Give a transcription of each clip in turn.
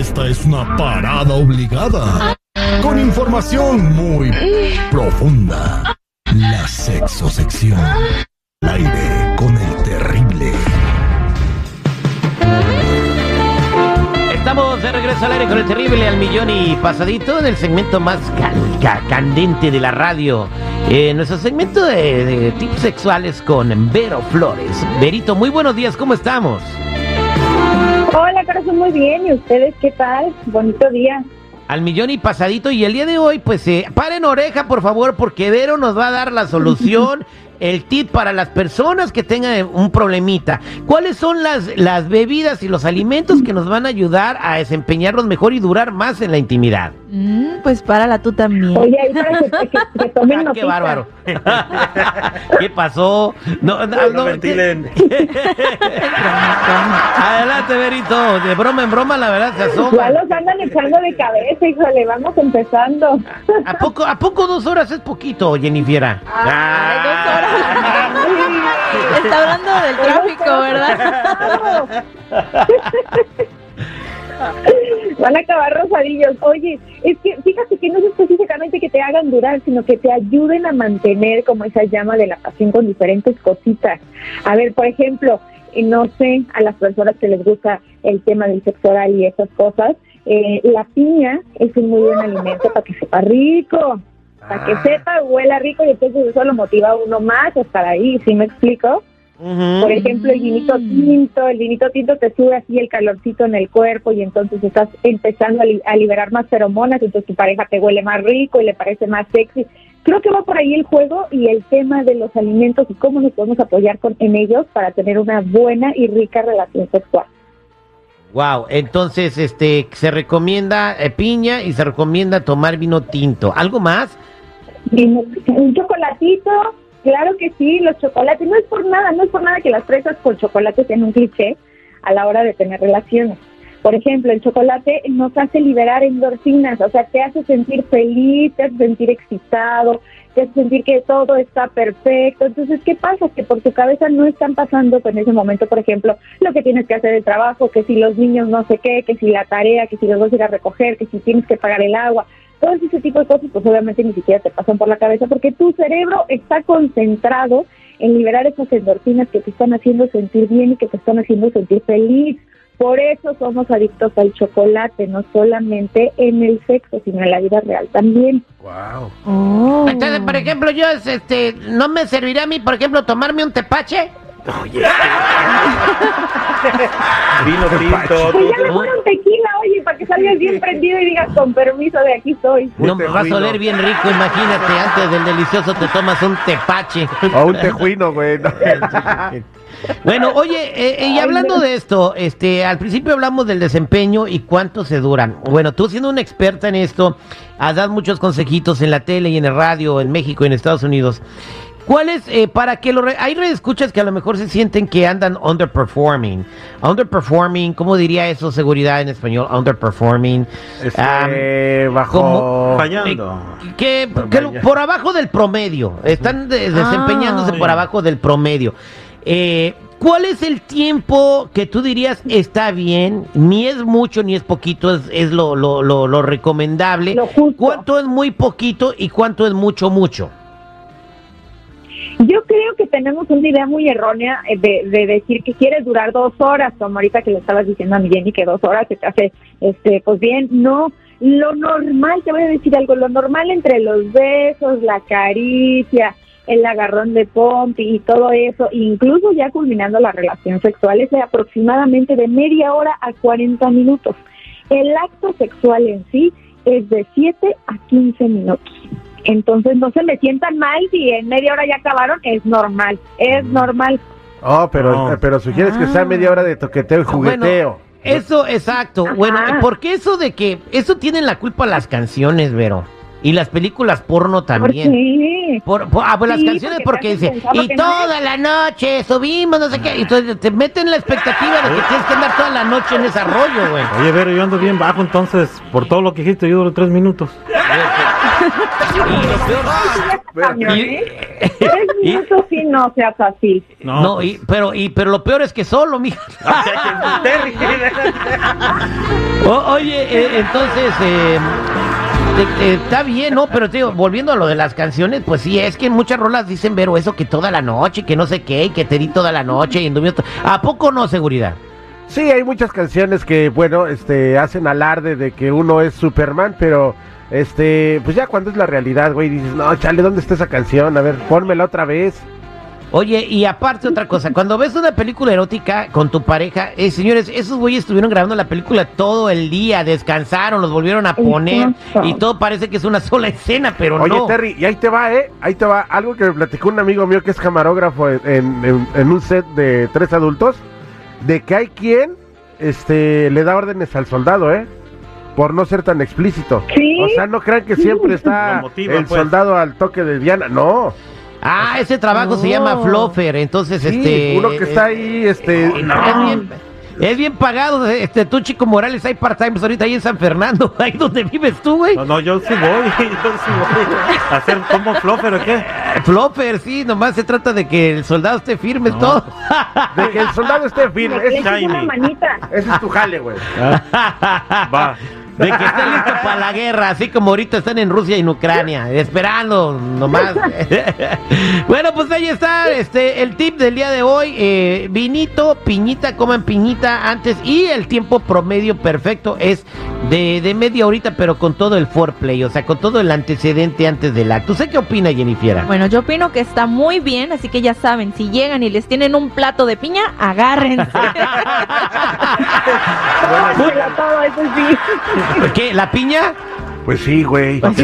Esta es una parada obligada. Con información muy profunda. La sexosección. Al aire con el terrible. Estamos de regreso al aire con el terrible al millón y pasadito en el segmento más candente de la radio. Eh, nuestro segmento de, de tips sexuales con Vero Flores. Verito, muy buenos días, ¿cómo estamos? Hola, corazón, muy bien. ¿Y ustedes qué tal? Bonito día. Al millón y pasadito y el día de hoy, pues eh, paren oreja por favor porque Vero nos va a dar la solución, el tip para las personas que tengan un problemita. ¿Cuáles son las, las bebidas y los alimentos que nos van a ayudar a desempeñarnos mejor y durar más en la intimidad? Mm, pues párala tú también. Oye, ahí para que, que- que tomen Ah, qué bárbaro. ¿Qué pasó? No, no, no, ventilen. Adelante, Verito. De broma en broma, la verdad se Ya asoma. los andan echando de cabeza, híjole, vamos empezando. ¿A poco, ¿A poco dos horas es poquito, Jennifiera? Ay, dos horas. Está hablando del tráfico, ¿verdad? Van a acabar rosadillos. Oye, es que fíjate que no es específicamente que te hagan durar, sino que te ayuden a mantener como esa llama de la pasión con diferentes cositas. A ver, por ejemplo, eh, no sé, a las personas que les gusta el tema del sexo oral y esas cosas, eh, la piña es un muy buen alimento para que sepa rico, para que sepa, huela rico y entonces eso lo motiva a uno más a estar ahí, ¿sí me explico? Por ejemplo, el vinito tinto, el vinito tinto te sube así el calorcito en el cuerpo y entonces estás empezando a, li- a liberar más feromonas, entonces tu pareja te huele más rico y le parece más sexy. Creo que va por ahí el juego y el tema de los alimentos y cómo nos podemos apoyar con, en ellos para tener una buena y rica relación sexual. Wow, entonces este se recomienda eh, piña y se recomienda tomar vino tinto. ¿Algo más? Un chocolatito, claro que sí, los chocolates, no es por nada, no es por nada que las fresas con chocolate sean un cliché a la hora de tener relaciones. Por ejemplo, el chocolate nos hace liberar endorfinas, o sea, te hace sentir feliz, te hace sentir excitado, te hace sentir que todo está perfecto. Entonces, ¿qué pasa? Que por tu cabeza no están pasando en ese momento, por ejemplo, lo que tienes que hacer el trabajo, que si los niños no sé qué, que si la tarea, que si los vas a ir a recoger, que si tienes que pagar el agua, todo ese tipo de cosas, pues obviamente ni siquiera te pasan por la cabeza porque tu cerebro está concentrado en liberar esas endorfinas que te están haciendo sentir bien y que te están haciendo sentir feliz. Por eso somos adictos al chocolate, no solamente en el sexo, sino en la vida real también. Wow. Oh. Entonces, por ejemplo, yo este no me serviría a mí, por ejemplo, tomarme un tepache. Vino tinto. Pues ya mejor un tequila, oye, para que salgas bien prendido y digas con permiso de aquí estoy. No me vas a oler bien rico, imagínate, antes del delicioso te tomas un tepache. O un tejuino, güey. no. Bueno, oye, eh, y Ay, hablando de esto, este, al principio hablamos del desempeño y cuánto se duran. Bueno, tú siendo una experta en esto, has dado muchos consejitos en la tele y en el radio, en México y en Estados Unidos. ¿Cuál es, eh, para que lo... re- hay escuchas que a lo mejor se sienten que andan underperforming. Underperforming, ¿cómo diría eso, seguridad en español? Underperforming. Este, bajo. Fallando. Eh, que, que lo- por abajo del promedio. Están de- desempeñándose Ah. por abajo del promedio. Eh, ¿Cuál es el tiempo que tú dirías está bien? Ni es mucho ni es poquito, es, es lo, lo, lo, lo recomendable. Lo justo. ¿Cuánto es muy poquito y cuánto es mucho, mucho? Yo creo que tenemos una idea muy errónea eh, de, de decir que quieres durar dos horas, como ahorita que le estabas diciendo a mi Jenny que dos horas se te hace, este, pues bien, no. Lo normal, te voy a decir algo, lo normal entre los besos, la caricia, el agarrón de pompi y todo eso, incluso ya culminando la relación sexual, es de aproximadamente de media hora a 40 minutos. El acto sexual en sí es de 7 a 15 minutos. Entonces no se me sientan mal si en media hora ya acabaron, es normal, es normal. Oh, pero, No. pero sugieres que sea media hora de toqueteo y jugueteo. Bueno, eso, exacto. Bueno, Ajá. porque eso de que, eso tienen la culpa las canciones, Vero. Y las películas porno ¿Por también. qué? Por, por- ah, pues las Sí, canciones porque porque dice, y no toda la noche subimos, no sé qué, y entonces te meten la expectativa de que tienes que andar toda la noche en ese rollo, güey. Oye, Vero, yo ando bien bajo, entonces, por todo lo que dijiste, yo duro tres minutos. Tres minutos sí no seas así. No, pues, y, pero, y, pero lo peor es que solo, mija. O- oye, eh, entonces, eh, está bien, ¿no? Pero digo, volviendo a lo de las canciones, pues sí, es que en muchas rolas dicen, Vero, eso que toda la noche, que no sé qué, y que te di toda la noche, y to- ¿A poco no, seguridad? Sí, hay muchas canciones que, bueno, este, hacen alarde de que uno es Superman, pero, este, pues ya cuando es la realidad, güey, dices, no, chale, ¿dónde está esa canción? A ver, pónmela otra vez. Oye, y aparte otra cosa, cuando ves una película erótica con tu pareja, eh, señores, esos güeyes estuvieron grabando la película todo el día, descansaron, los volvieron a poner, Exacto. y todo parece que es una sola escena, pero Oye, no. Terry, y ahí te va, ¿eh? Ahí te va. Algo que me platicó un amigo mío que es camarógrafo en, en- en un set de tres adultos, de que hay quien este, le da órdenes al soldado, ¿eh? Por no ser tan explícito. Sí. O sea, no crean que siempre está motiva, el pues. soldado al toque de Diana. No. Ah, ese trabajo se llama. Fluffer, entonces Sí, este... uno que está ahí, este... Es bien, es bien pagado, este, tú Chico Morales, hay part-times ahorita ahí en San Fernando, ahí donde vives tú, güey. No, no, yo sí voy, yo sí voy. ¿A hacer como fluffer o qué? Flopper, sí, nomás se trata de que el soldado esté firme, es No. todo. De que el soldado esté firme. Ese, echas una manita. ese es tu jale, güey. Va. De que esté listo para la guerra, así como ahorita están en Rusia y en Ucrania, esperando nomás. bueno, pues ahí está este el tip del día de hoy. eh, vinito, piñita, coman piñita antes y el tiempo promedio perfecto es de, de media horita, pero con todo el foreplay, o sea, con todo el antecedente antes del acto. ¿Usted qué opina, Jennifer? Bueno, yo opino que está muy bien, así que ya saben, si llegan y les tienen un plato de piña, agárrense. Tómatela todo, eso sí. ¿Qué? ¿La piña? Pues sí, güey. Cómanse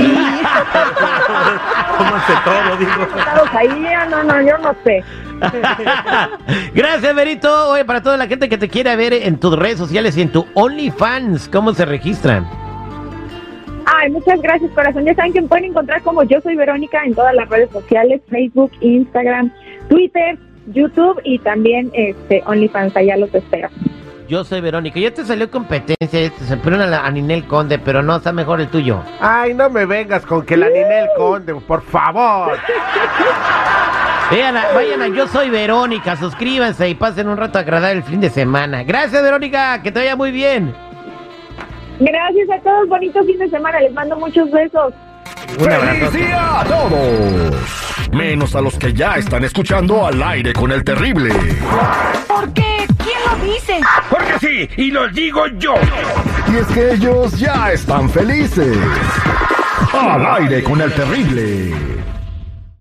todo, digo. Ahí, ah, no, no, yo no sé. Gracias, Berito. Oye, para toda la gente que te quiera ver en tus redes sociales y en tu OnlyFans, ¿cómo se registran? Ay, muchas gracias, corazón. Ya saben que me pueden encontrar como yo soy Verónica en todas las redes sociales, Facebook, Instagram, Twitter, YouTube y también este OnlyFans. Allá los espero. Yo soy Verónica. Ya te salió competencia, este, se a, la- a Ninel Conde, pero no, está mejor el tuyo. Ay, no me vengas con que la Ninel Conde, por favor. Vean, a- vayan a Yo Soy Verónica, suscríbanse y pasen un rato agradable el fin de semana. Gracias, Verónica, que te vaya muy bien. Gracias a todos, bonito fin de semana. Les mando muchos besos. Un abrazo. ¡Feliz día a todos! Menos a los que ya están escuchando al aire con el terrible. ¿Por qué? Porque sí, y lo digo yo. Y es que ellos ya están felices. Al aire con el terrible.